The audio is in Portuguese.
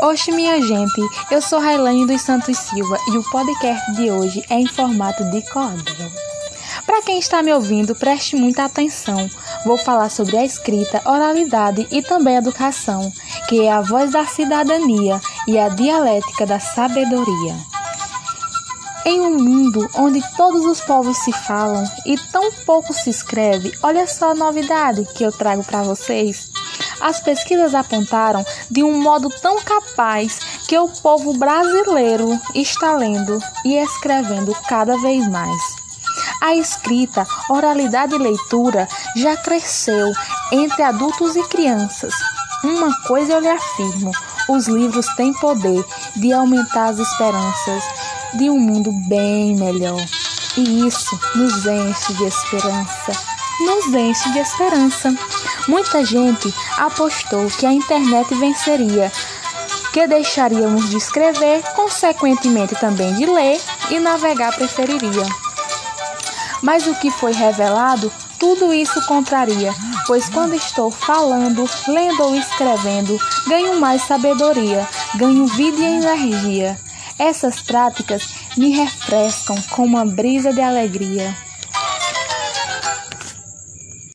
Oxe, minha gente, eu sou Railane dos Santos Silva e o podcast de hoje é em formato de cordel. Para quem está me ouvindo, preste muita atenção. Vou falar sobre a escrita, oralidade e também educação, que é a voz da cidadania e a dialética da sabedoria. Em um mundo onde todos os povos se falam e tão pouco se escreve, olha só a novidade que eu trago para vocês. As pesquisas apontaram de um modo tão capaz que o povo brasileiro está lendo e escrevendo cada vez mais. A escrita, oralidade e leitura já cresceu entre adultos e crianças. Uma coisa eu lhe afirmo: os livros têm poder de aumentar as esperanças de um mundo bem melhor. E isso nos enche de esperança. Nos enche de esperança. Muita gente apostou que a internet venceria, que deixaríamos de escrever, consequentemente também de ler e navegar preferiria. Mas o que foi revelado, tudo isso contraria, pois quando estou falando, lendo ou escrevendo, ganho mais sabedoria, ganho vida e energia. Essas práticas me refrescam com uma brisa de alegria.